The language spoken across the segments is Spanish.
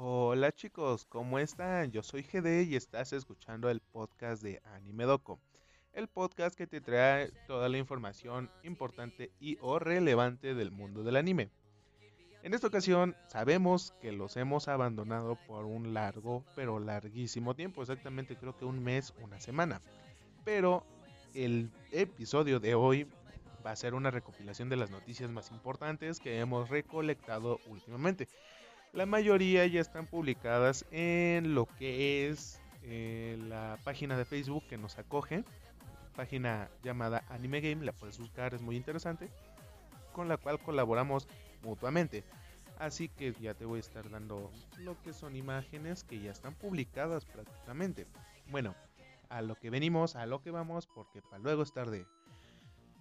Hola chicos, ¿cómo están? Yo soy GD y estás escuchando el podcast de Anime Doco, el podcast que te trae toda la información importante y o relevante del mundo del anime. En esta ocasión sabemos que los hemos abandonado por un largo, pero larguísimo tiempo, exactamente creo que un mes, una semana. Pero el episodio de hoy va a ser una recopilación de las noticias más importantes que hemos recolectado últimamente. La mayoría ya están publicadas en lo que es eh, la página de Facebook que nos acoge, página llamada Anime Game, la puedes buscar, es muy interesante, con la cual colaboramos mutuamente. Así que ya te voy a estar dando lo que son imágenes que ya están publicadas prácticamente. Bueno, a lo que venimos, a lo que vamos, porque para luego es tarde.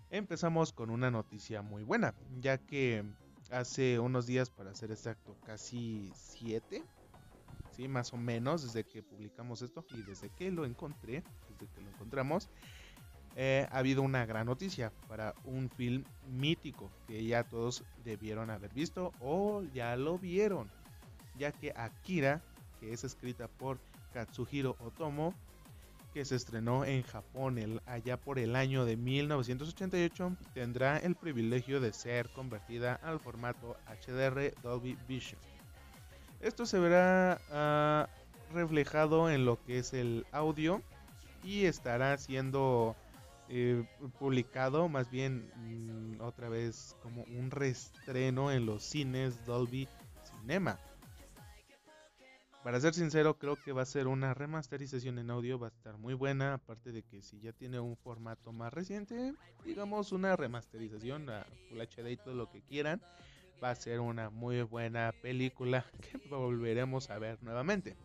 Empezamos con una noticia muy buena, ya que hace unos días, para ser exacto, casi 7, ¿sí? más o menos, desde que publicamos esto y desde que lo encontré, desde que lo encontramos, eh, ha habido una gran noticia para un film mítico que ya todos debieron haber visto o ya lo vieron, ya que Akira, que es escrita por Katsuhiro Otomo, que se estrenó en Japón el, allá por el año de 1988, tendrá el privilegio de ser convertida al formato HDR Dolby Vision. Esto se verá uh, reflejado en lo que es el audio y estará siendo eh, publicado más bien mm, otra vez como un reestreno en los cines Dolby Cinema. Para ser sincero, creo que va a ser una remasterización en audio, va a estar muy buena, aparte de que si ya tiene un formato más reciente, digamos una remasterización a Full HD y todo lo que quieran, va a ser una muy buena película que volveremos a ver nuevamente.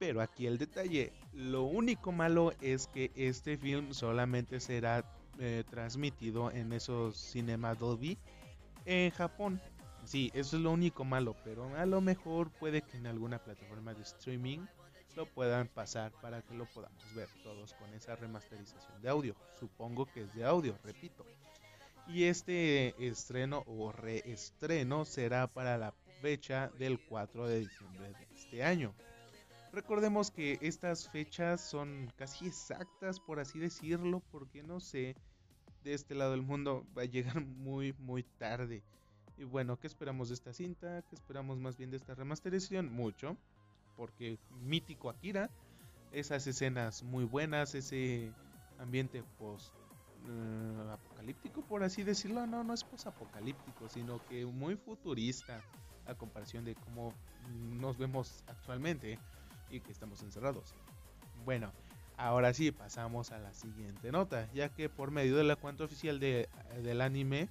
Pero aquí el detalle, lo único malo es que este film solamente será eh, transmitido en esos cinemas Dolby en Japón. Sí, eso es lo único malo, pero a lo mejor puede que en alguna plataforma de streaming lo puedan pasar para que lo podamos ver todos con esa remasterización de audio. Supongo que es de audio, repito. Y este estreno o reestreno será para la fecha del 4 de diciembre de este año. Recordemos que estas fechas son casi exactas, por así decirlo, porque no sé, de este lado del mundo va a llegar muy, muy tarde. Y bueno, ¿qué esperamos de esta cinta? ¿Qué esperamos más bien de esta remasterización? Mucho, porque mítico Akira, esas escenas muy buenas, ese ambiente post uh, apocalíptico, por así decirlo. No, no es post apocalíptico, sino que muy futurista a comparación de cómo nos vemos actualmente y que estamos encerrados. Bueno, ahora sí, pasamos a la siguiente nota, ya que por medio de la cuenta oficial de, del anime,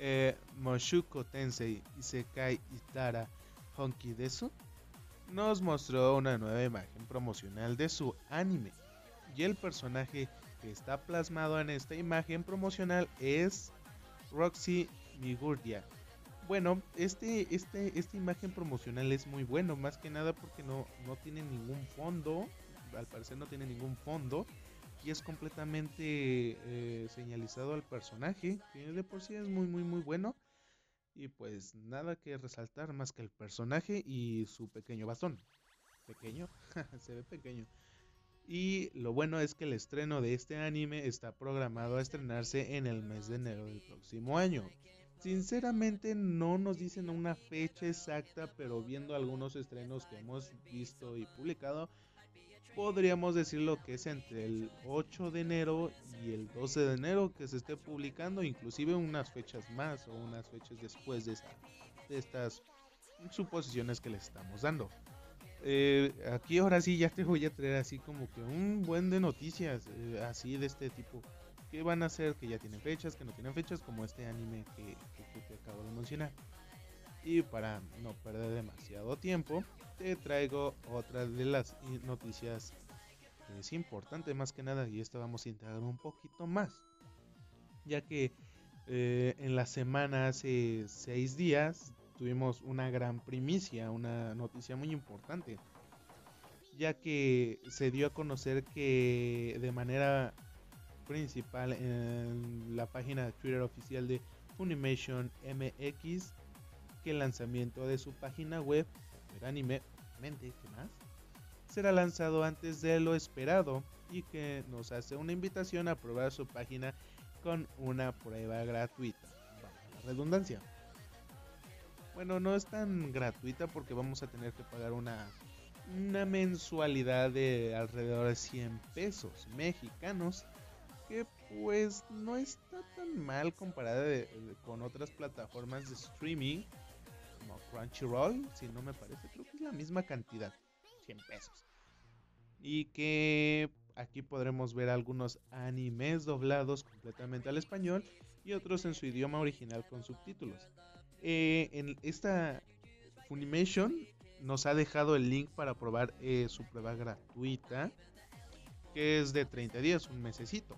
eh, Moshuko Tensei Isekai Itara Honki Desu nos mostró una nueva imagen promocional de su anime. Y el personaje que está plasmado en esta imagen promocional es Roxy Migurdia, bueno, este, este, esta imagen promocional es muy bueno, más que nada porque no, no tiene ningún fondo, al parecer no tiene ningún fondo, y es completamente eh, señalizado al personaje, que de por sí es muy, muy, muy bueno. Y pues nada que resaltar más que el personaje y su pequeño bastón. Pequeño, se ve pequeño. Y lo bueno es que el estreno de este anime está programado a estrenarse en el mes de enero del próximo año. Sinceramente no nos dicen una fecha exacta, pero viendo algunos estrenos que hemos visto y publicado, podríamos decir lo que es entre el 8 de enero y el 12 de enero que se esté publicando, inclusive unas fechas más o unas fechas después de, estas suposiciones que les estamos dando. Eh, aquí ahora sí ya te voy a traer así como que un buen de noticias eh, así de este tipo que van a ser, que ya tienen fechas, que no tienen fechas, como este anime que, te acabo de mencionar. Y para no perder demasiado tiempo, te traigo otra de las noticias que es importante más que nada, y esta vamos a integrar un poquito más, ya que eh, en la semana hace seis días tuvimos una gran primicia, una noticia muy importante, ya que se dio a conocer que de manera principal en la página de Twitter oficial de Funimation MX que el lanzamiento de su página web, Será lanzado antes de lo esperado y que nos hace una invitación a probar su página con una prueba gratuita. redundancia. Bueno, no es tan gratuita porque vamos a tener que pagar una, una mensualidad de alrededor de 100 pesos mexicanos. Que pues no está tan mal comparada con otras plataformas de streaming Crunchyroll, si no me parece, creo que es la misma cantidad, 100 pesos. Y que aquí podremos ver algunos animes doblados completamente al español y otros en su idioma original con subtítulos. Eh, en esta Funimation nos ha dejado el link para probar eh, su prueba gratuita, que es de 30 días, un mesecito.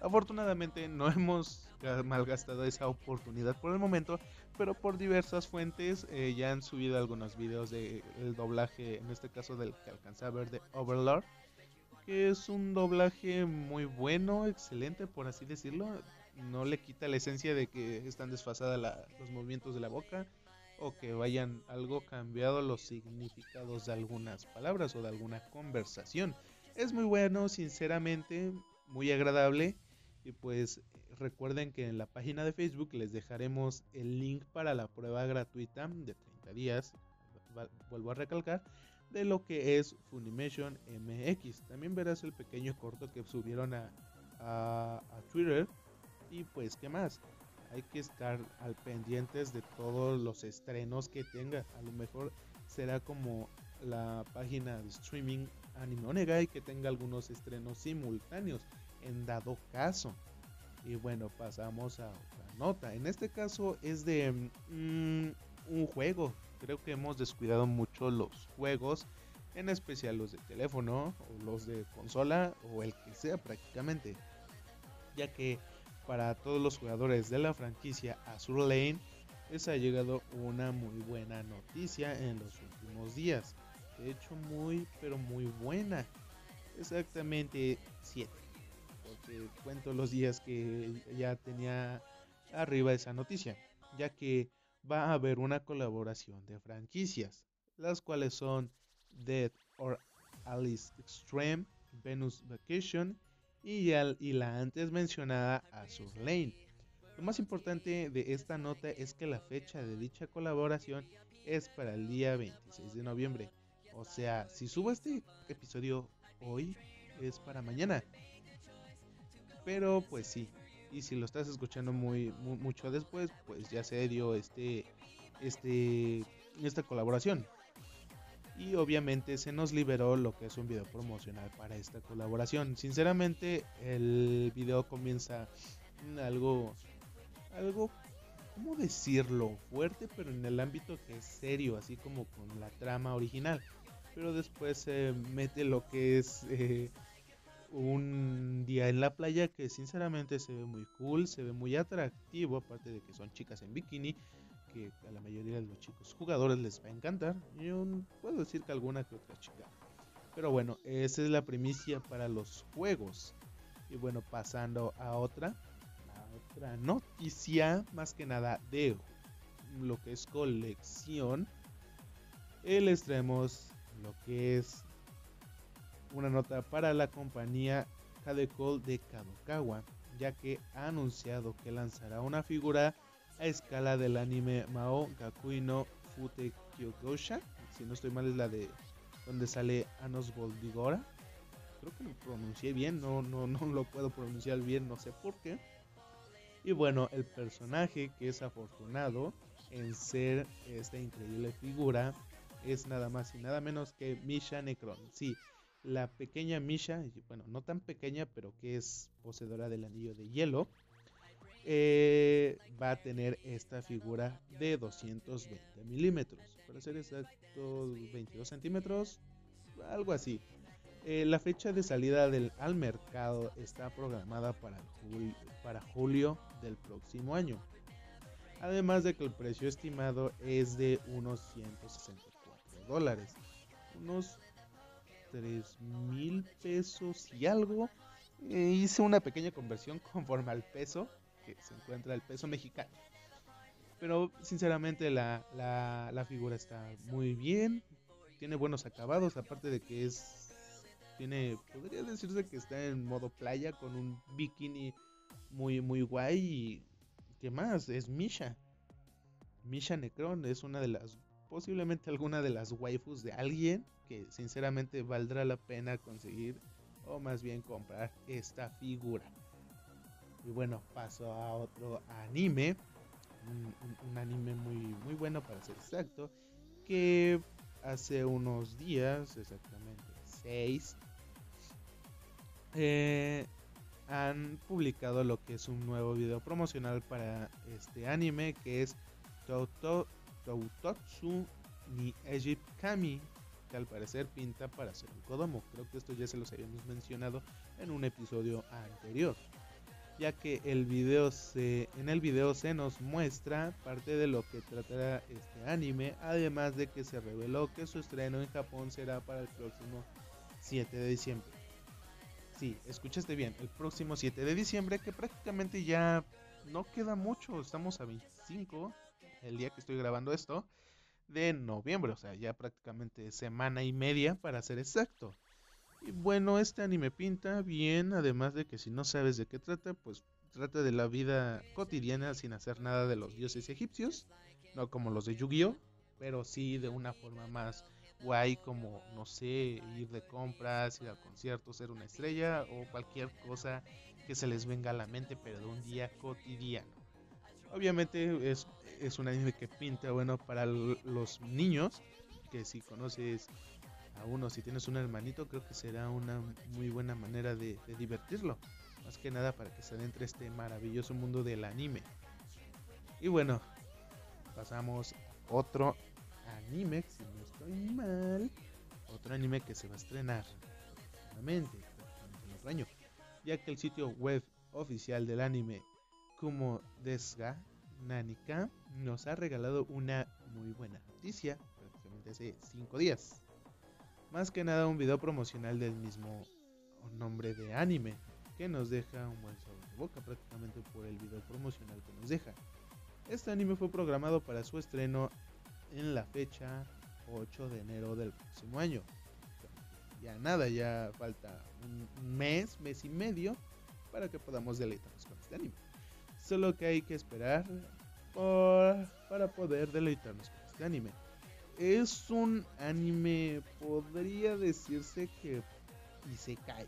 Afortunadamente no hemos malgastado esa oportunidad por el momento, pero por diversas fuentes eh, ya han subido algunos videos del doblaje, en este caso del que alcanza a ver de Overlord, que es un doblaje muy bueno, excelente por así decirlo no le quita la esencia de que están desfasadas los movimientos de la boca o que vayan algo cambiado los significados de algunas palabras o de alguna conversación. Es muy bueno, sinceramente, muy agradable y pues recuerden que en la página de Facebook les dejaremos el link para la prueba gratuita de 30 días, vuelvo a recalcar, de lo que es Funimation MX. También verás el pequeño corto que subieron a, Twitter y pues, ¿qué más? Hay que estar al pendientes de todos los estrenos que tenga. A lo mejor será como la página de streaming Anime y que tenga algunos estrenos simultáneos en dado caso. Y bueno, pasamos a otra nota. En este caso es de mm, un juego. Creo que hemos descuidado mucho los juegos, en especial los de teléfono o los de consola o el que sea prácticamente. Ya que para todos los jugadores de la franquicia Azure Lane, les ha llegado una muy buena noticia en los últimos días. De hecho, muy, pero muy buena. Exactamente 7. Cuento los días que ya tenía arriba esa noticia. Ya que va a haber una colaboración de franquicias. Las cuales son Dead or Alice Extreme, Venus Vacation y, la antes mencionada Azure Lane. Lo más importante de esta nota es que la fecha de dicha colaboración es para el día 26 de noviembre. O sea, si subo este episodio hoy, es para mañana. Pero pues sí, y si lo estás escuchando muy, mucho después, pues ya se dio este, este, esta colaboración y obviamente se nos liberó lo que es un video promocional para esta colaboración. Sinceramente el video comienza algo, algo, ¿cómo decirlo? Fuerte, pero en el ámbito que es serio, así como con la trama original. Pero después se mete lo que es eh, un día en la playa que sinceramente se ve muy cool, se ve muy atractivo, aparte de que son chicas en bikini que a la mayoría de los chicos jugadores les va a encantar. Yo puedo decir que alguna que otra chica. Pero bueno, esa es la primicia para los juegos. Y bueno, pasando a otra, a otra noticia, más que nada de lo que es colección. Les traemos lo que es una nota para la compañía Kadekol de Kadokawa, ya que ha anunciado que lanzará una figura a escala del anime Mao Gakui no Fute Kyogosha. Si no estoy mal es la de donde sale Anos Voldigora. Creo que lo pronuncié bien, no, no, no lo puedo pronunciar bien, no sé por qué. Y bueno, el personaje que es afortunado en ser esta increíble figura es nada más y nada menos que Misha Necron. Sí, la pequeña Misha, bueno, no tan pequeña, pero que es poseedora del anillo de hielo eh, va a tener esta figura de 220 milímetros. Para ser exacto, 22 centímetros, algo así. Eh, la fecha de salida del, al mercado está programada para, para julio del próximo año. Además de que el precio estimado es de unos 164 dólares. Unos 3 mil pesos y algo. Eh, hice una pequeña conversión conforme al peso que se encuentra el peso mexicano. Pero sinceramente la, la, la figura está muy bien, tiene buenos acabados, aparte de que es tiene, podría decirse que está en modo playa con un bikini muy, muy guay. Y, ¿Qué más? Es Misha. Misha Necron es una de las, posiblemente alguna de las waifus de alguien que sinceramente valdrá la pena conseguir o más bien comprar esta figura. Y bueno, paso a otro anime, un, anime muy, muy bueno para ser exacto, que hace unos días, exactamente 6, eh, han publicado lo que es un nuevo video promocional para este anime que es Toutotsu ni Egypt Kami al parecer pinta para ser un Kodomo. Creo que esto ya se los habíamos mencionado en un episodio anterior. Ya que el video se, en el video se nos muestra parte de lo que tratará este anime, además de que se reveló que su estreno en Japón será para el próximo 7 de diciembre. Sí, escuchaste bien, el próximo 7 de diciembre, que prácticamente ya no queda mucho, estamos a 25, el día que estoy grabando esto, de noviembre, o sea, ya prácticamente semana y media para ser exacto. Y bueno, este anime pinta bien, además de que si no sabes de qué trata, pues trata de la vida cotidiana sin hacer nada de los dioses egipcios, no como los de Yu-Gi-Oh, pero sí de una forma más guay como, no sé, ir de compras, ir al concierto, ser una estrella o cualquier cosa que se les venga a la mente, pero de un día cotidiano. Obviamente es, es un anime que pinta bueno para los niños, que si conoces a uno, si tienes un hermanito, creo que será una muy buena manera de, divertirlo. Más que nada para que se adentre este maravilloso mundo del anime. Y bueno, pasamos a otro anime, si no estoy mal, otro anime que se va a estrenar nuevamente en otro año, ya que el sitio web oficial del anime Kumo Desga Nanika nos ha regalado una muy buena noticia, prácticamente hace 5 días. Más que nada un video promocional del mismo nombre de anime, que nos deja un buen sabor de boca prácticamente por el video promocional que nos deja. Este anime fue programado para su estreno en la fecha 8 de enero del próximo año. Ya nada, ya falta un mes, mes y medio para que podamos deleitarnos con este anime. Solo que hay que esperar para poder deleitarnos con este anime. Es un anime, podría decirse que Isekai.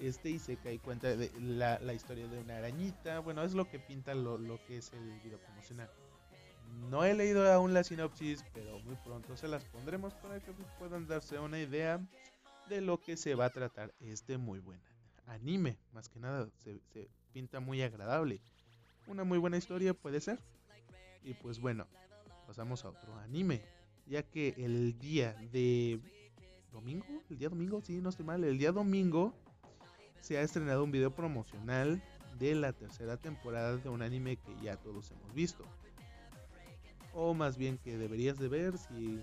Este Isekai cuenta de la, historia de una arañita. Bueno, es lo que pinta lo, lo que es el video promocional. No he leído aún la sinopsis, pero muy pronto se las pondremos para que puedan darse una idea de lo que se va a tratar este muy buen anime. Más que nada, se, pinta muy agradable. Una muy buena historia puede ser. Y pues bueno, pasamos a otro anime. Ya que el día de domingo, el día domingo, sí, no estoy mal, el día domingo se ha estrenado un video promocional de la tercera temporada de un anime que ya todos hemos visto o más bien que deberías de ver si,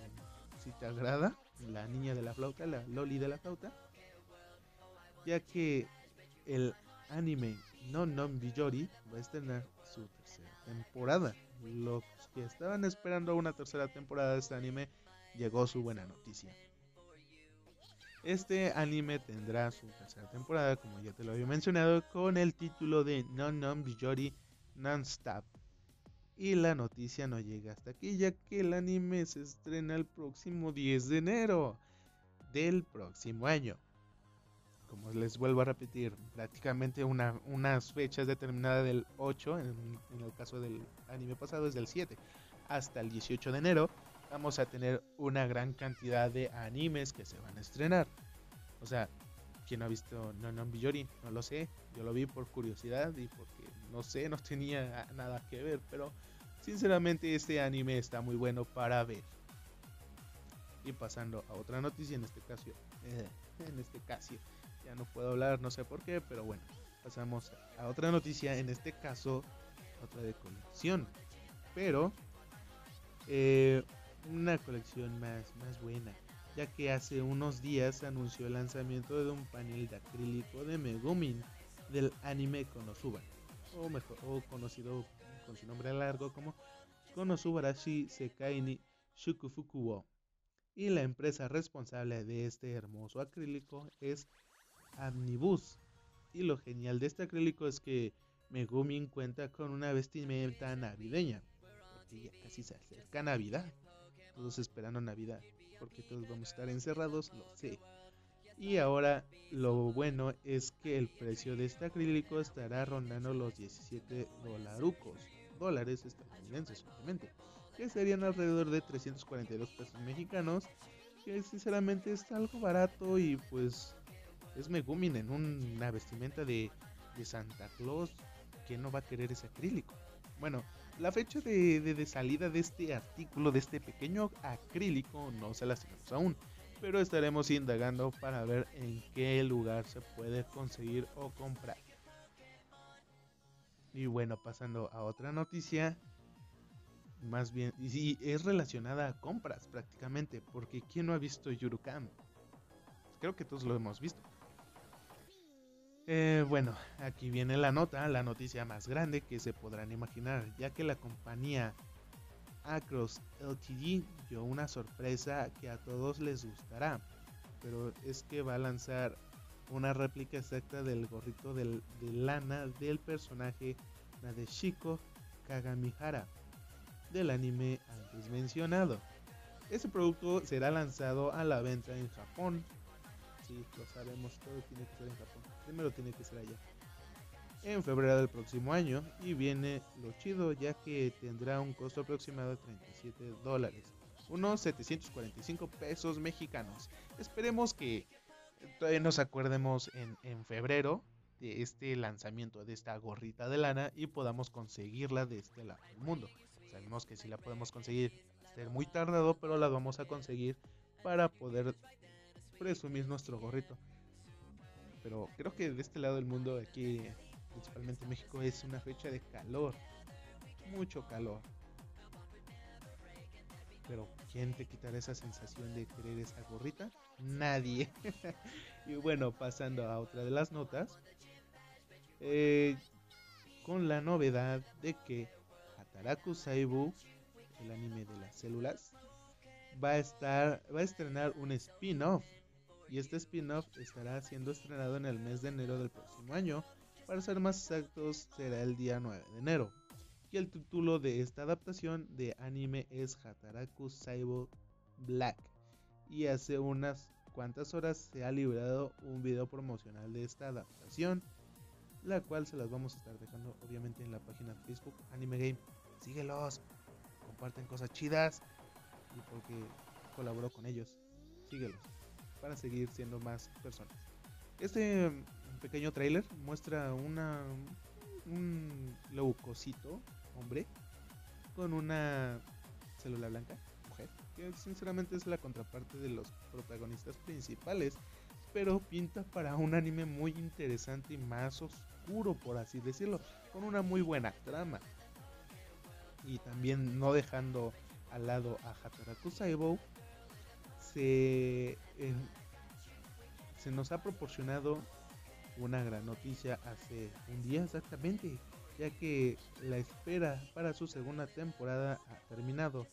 si te agrada la niña de la flauta, la Loli de la flauta, ya que el anime No Non Bijori va a estrenar su tercera temporada. Los que estaban esperando una tercera temporada de este anime, llegó su buena noticia. Este anime tendrá su tercera temporada, como ya te lo había mencionado, con el título de Non Non Bijori Non-Stop y la noticia no llega hasta aquí, ya que el anime se estrena el próximo 10 de enero del próximo año. Como les vuelvo a repetir, prácticamente una, unas fechas determinadas del 8, en, el caso del anime pasado es del 7, hasta el 18 de enero, vamos a tener una gran cantidad de animes que se van a estrenar. O sea, quien no ha visto No No Biyori, no lo sé, yo lo vi por curiosidad y porque no sé, no tenía nada que ver, pero sinceramente este anime está muy bueno para ver. Y pasando a otra noticia, en este caso, eh, en este caso, ya no puedo hablar, no sé por qué, pero bueno, pasamos a otra noticia, en este caso, otra de colección, pero eh, una colección más, más buena, ya que hace unos días anunció el lanzamiento de un panel de acrílico de Megumin del anime Konosuba o mejor, o conocido con su nombre largo como Konosubarashi Sekai ni Y la empresa responsable de este hermoso acrílico es Y lo genial de este acrílico es que Megumin cuenta con una vestimenta navideña. Porque ya casi se acerca Navidad. Todos esperando Navidad. Porque todos vamos a estar encerrados, lo sé. Y ahora lo bueno es que el precio de este acrílico estará rondando los 17 dolarucos, dólares estadounidenses obviamente, que serían alrededor de 342 pesos mexicanos, que sinceramente es algo barato y pues es Megumin en una vestimenta de, Santa Claus, que no va a querer ese acrílico? Bueno, la fecha de, salida de este artículo, de este pequeño acrílico, no se la tenemos aún pero estaremos indagando para ver en qué lugar se puede conseguir o comprar. Y bueno, pasando a otra noticia, más bien, y es relacionada a compras prácticamente, porque ¿quién no ha visto Yurukam? Creo que todos lo hemos visto. Eh, bueno, aquí viene la nota, la noticia más grande que se podrán imaginar, ya que la compañía Acros LTD dio una sorpresa que a todos les gustará, pero es que va a lanzar una réplica exacta del gorrito de lana del personaje Nadeshiko Kagamihara del anime antes mencionado. Este producto será lanzado a la venta en Japón. Sí, lo sabemos, todo tiene que ser en Japón. Primero tiene que ser allá en febrero del próximo año y viene lo chido ya que tendrá un costo aproximado de 37 dólares, unos 745 pesos mexicanos. Esperemos que todavía nos acuerdemos en, en febrero de este lanzamiento de esta gorrita de lana y podamos conseguirla de este lado del mundo. Sabemos que si la podemos conseguir, ser muy tardado, pero la vamos a conseguir para poder presumir nuestro gorrito. Pero creo que de este lado del mundo aquí principalmente México, es una fecha de calor, mucho calor. Pero ¿quién te quitará esa sensación de querer esa gorrita? Nadie. y bueno, pasando a otra de las notas, eh, con la novedad de que Hataraku Saibu, el anime de las células, va a estar, va a estrenar un spin-off. Y este spin-off estará siendo estrenado en el mes de enero del próximo año para ser más exactos, será el día 9 de enero. Y el título de esta adaptación de anime es Hataraku Saibo Black. Y hace unas cuantas horas se ha liberado un video promocional de esta adaptación, la cual se las vamos a estar dejando obviamente en la página de Facebook Anime Game. Síguelos, comparten cosas chidas y porque colaboró con ellos, síguelos para seguir siendo más personas. Este pequeño trailer muestra una un leucocito hombre con una célula blanca mujer que sinceramente es la contraparte de los protagonistas principales pero pinta para un anime muy interesante y más oscuro por así decirlo con una muy buena trama y también no dejando al lado a Hataraku Saibou se, eh, se nos ha proporcionado una gran noticia hace un día exactamente, ya que la espera para su segunda temporada ha terminado,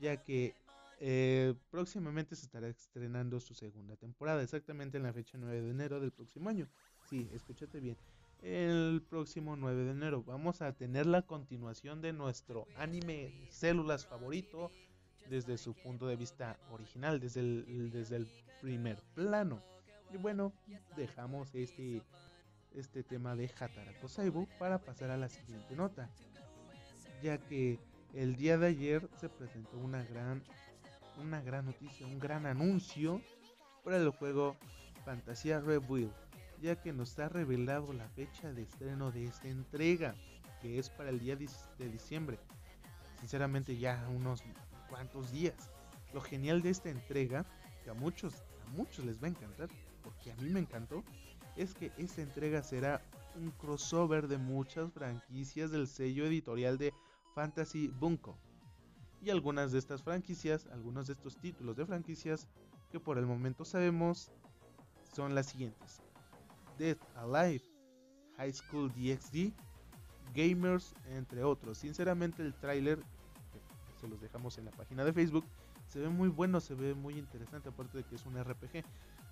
ya que eh, próximamente se estará estrenando su segunda temporada, exactamente en la fecha 9 de enero del próximo año. Sí, escúchate bien. El próximo 9 de enero vamos a tener la continuación de nuestro anime Células favorito desde su punto de vista original, desde el, desde el primer plano. Y bueno, dejamos este, este tema de Hataraku Saibu para pasar a la siguiente nota. Ya que el día de ayer se presentó una gran, una gran noticia, un gran anuncio para el juego Fantasía Rebuild, ya que nos ha revelado la fecha de estreno de esta entrega, que es para el día de diciembre. Sinceramente ya unos cuantos días. Lo genial de esta entrega, que a muchos, a muchos les va a encantar, porque a mí me encantó, es que esta entrega será un crossover de muchas franquicias del sello editorial de Fantasy Bunko. Y algunas de estas franquicias, algunos de estos títulos de franquicias que por el momento sabemos son las siguientes. Dead Alive, High School DxD, Gamers, entre otros. Sinceramente el tráiler, los dejamos en la página de Facebook. Se ve muy bueno, se ve muy interesante, aparte de que es un RPG.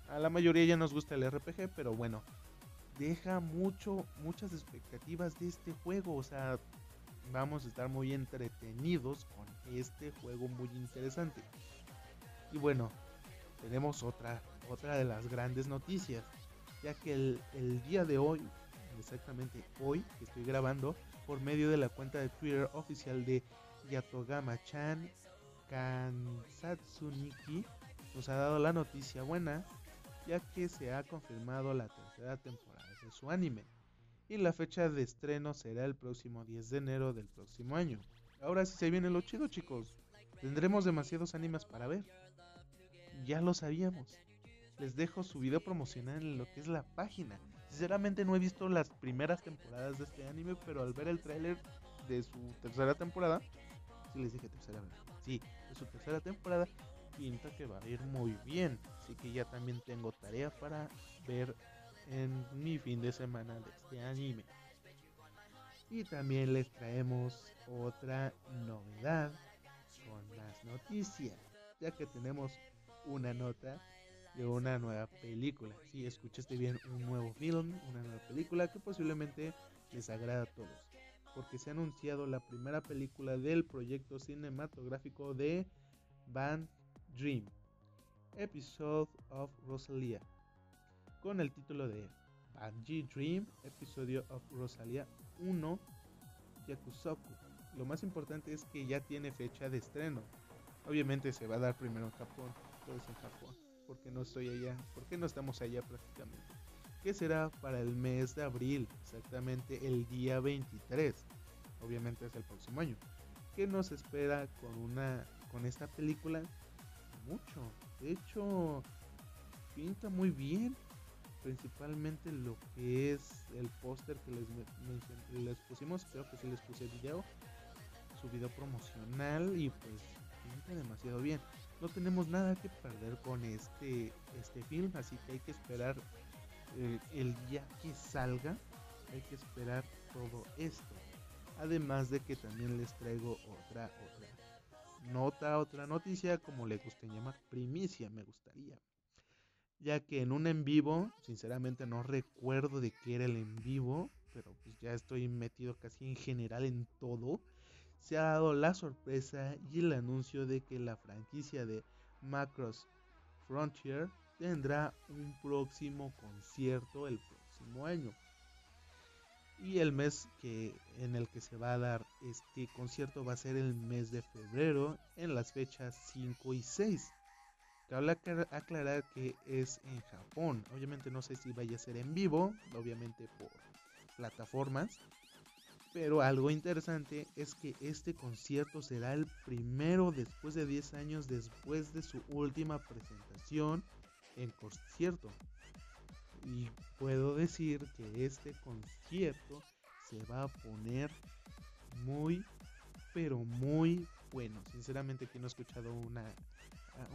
A la mayoría ya nos gusta el RPG, pero bueno, deja mucho, muchas expectativas de este juego. O sea, vamos a estar muy entretenidos con este juego muy interesante. Y bueno, tenemos otra, otra de las grandes noticias, ya que el, el día de hoy, exactamente hoy que estoy grabando, por medio de la cuenta de Twitter oficial de Yatogama-chan Kansatsuniki, nos ha dado la noticia buena, ya que se ha confirmado la tercera temporada de su anime. Y la fecha de estreno será el próximo 10 de enero del próximo año. Ahora sí se viene lo chido, chicos. Tendremos demasiados animes para ver. Ya lo sabíamos. Les dejo su video promocional en lo que es la página. Sinceramente no he visto las primeras temporadas de este anime, pero al ver el tráiler de su tercera temporada, sí les dije tercera, sí, de su tercera temporada, pinta que va a ir muy bien. Así que ya también tengo tarea para ver en mi fin de semana de este anime. Y también les traemos otra novedad con las noticias, ya que tenemos una nota de una nueva película. Si escuchaste bien, un nuevo film, una nueva película que posiblemente les agrada a todos. Porque se ha anunciado la primera película del proyecto cinematográfico de Band Dream, Episode of Rosalia, con el título de Banji Dream, Episodio of Rosalia 1, Yakusoku. Lo más importante es que ya tiene fecha de estreno. Obviamente se va a dar primero en Japón, todo es en Japón porque no estoy allá, porque no estamos allá prácticamente. Que será para el mes de abril, exactamente el día 23. Obviamente es el próximo año. ¿Qué nos espera con una con esta película? Mucho. De hecho, pinta muy bien. Principalmente lo que es el póster que les, les pusimos. Creo que sí les puse el video. Su video promocional. Y pues pinta demasiado bien no tenemos nada que perder con este, este film, así que hay que esperar el día que salga, hay que esperar todo esto. Además de que también les traigo otra, otra nota, otra noticia, como le guste llamar, primicia me gustaría. Ya que en un en vivo, sinceramente no recuerdo de qué era el en vivo, pero pues ya estoy metido casi en general en todo se ha dado la sorpresa y el anuncio de que la franquicia de Macross Frontier tendrá un próximo concierto el próximo año. Y el mes que, en el que se va a dar este concierto va a ser el mes de febrero en las fechas 5 y 6. Cabe aclarar que es en Japón. Obviamente no sé si vaya a ser en vivo, obviamente por plataformas. Pero algo interesante es que este concierto será el primero después de 10 años después de su última presentación en concierto. Y puedo decir que este concierto se va a poner muy, pero muy bueno. Sinceramente que no he escuchado una,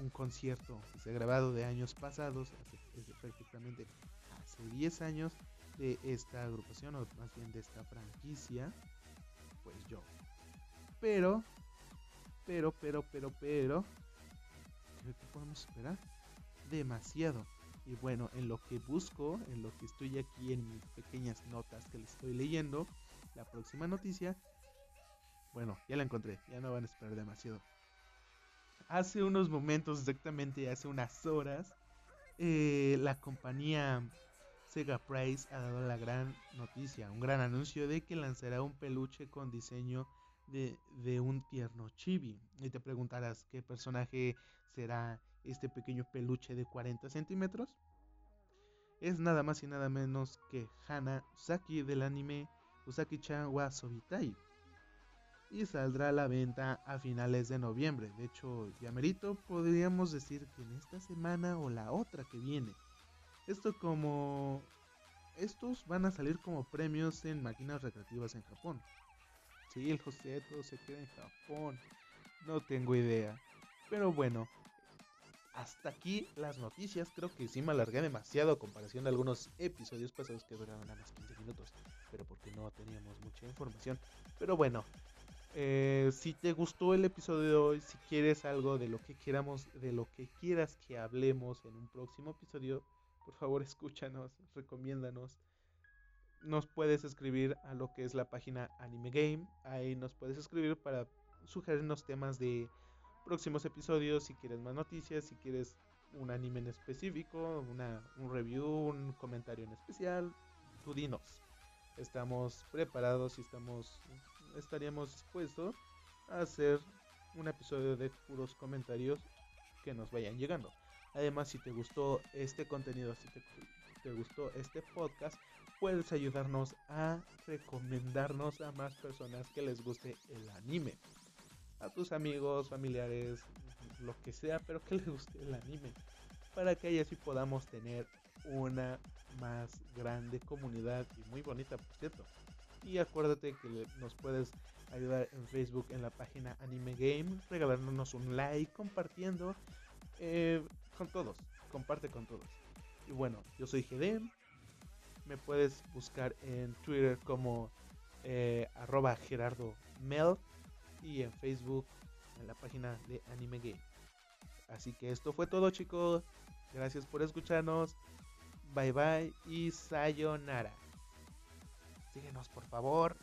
un concierto que se ha grabado de años pasados, hace, prácticamente hace 10 años, de esta agrupación, o más bien de esta franquicia, pues yo. Pero, pero, pero, pero, pero, ¿qué podemos esperar? Demasiado. Y bueno, en lo que busco, en lo que estoy aquí en mis pequeñas notas que les estoy leyendo, la próxima noticia, bueno, ya la encontré, ya no van a esperar demasiado. Hace unos momentos, exactamente hace unas horas, eh, la compañía Sega Price ha dado la gran noticia, un gran anuncio de que lanzará un peluche con diseño de, de, un tierno chibi. Y te preguntarás qué personaje será este pequeño peluche de 40 centímetros. Es nada más y nada menos que Hana Usaki del anime Usaki-chan wa Sobitai. Y saldrá a la venta a finales de noviembre. De hecho, ya merito, podríamos decir que en esta semana o la otra que viene. Esto como... Estos van a salir como premios en máquinas recreativas en Japón. Sí, el José todo se queda en Japón. No tengo idea. Pero bueno, hasta aquí las noticias. Creo que sí me alargué demasiado a comparación de algunos episodios pasados que duraron nada más 15 minutos. Pero porque no teníamos mucha información. Pero bueno, Eh, si te gustó el episodio de hoy, si quieres algo de lo que queramos, de lo que quieras que hablemos en un próximo episodio, por favor escúchanos, recomiéndanos. Nos puedes escribir a lo que es la página Anime Game. Ahí nos puedes escribir para sugerirnos temas de próximos episodios. Si quieres más noticias, si quieres un anime en específico, una, un review, un comentario en especial, tú dinos. Estamos preparados y estamos estaríamos dispuestos a hacer un episodio de puros comentarios que nos vayan llegando. Además, si te gustó este contenido, si te, gustó este podcast, puedes ayudarnos a recomendarnos a más personas que les guste el anime. A tus amigos, familiares, lo que sea, pero que les guste el anime. Para que así podamos tener una más grande comunidad y muy bonita, por cierto. Y acuérdate que nos puedes ayudar en Facebook en la página Anime Game, regalándonos un like, compartiendo eh, con todos. Comparte con todos. Y bueno, yo soy GD. Me puedes buscar en Twitter como eh, arroba Gerardo Mel y en Facebook en la página de Anime Game. Así que esto fue todo chicos. Gracias por escucharnos. Bye bye y sayonara. Síguenos por favor.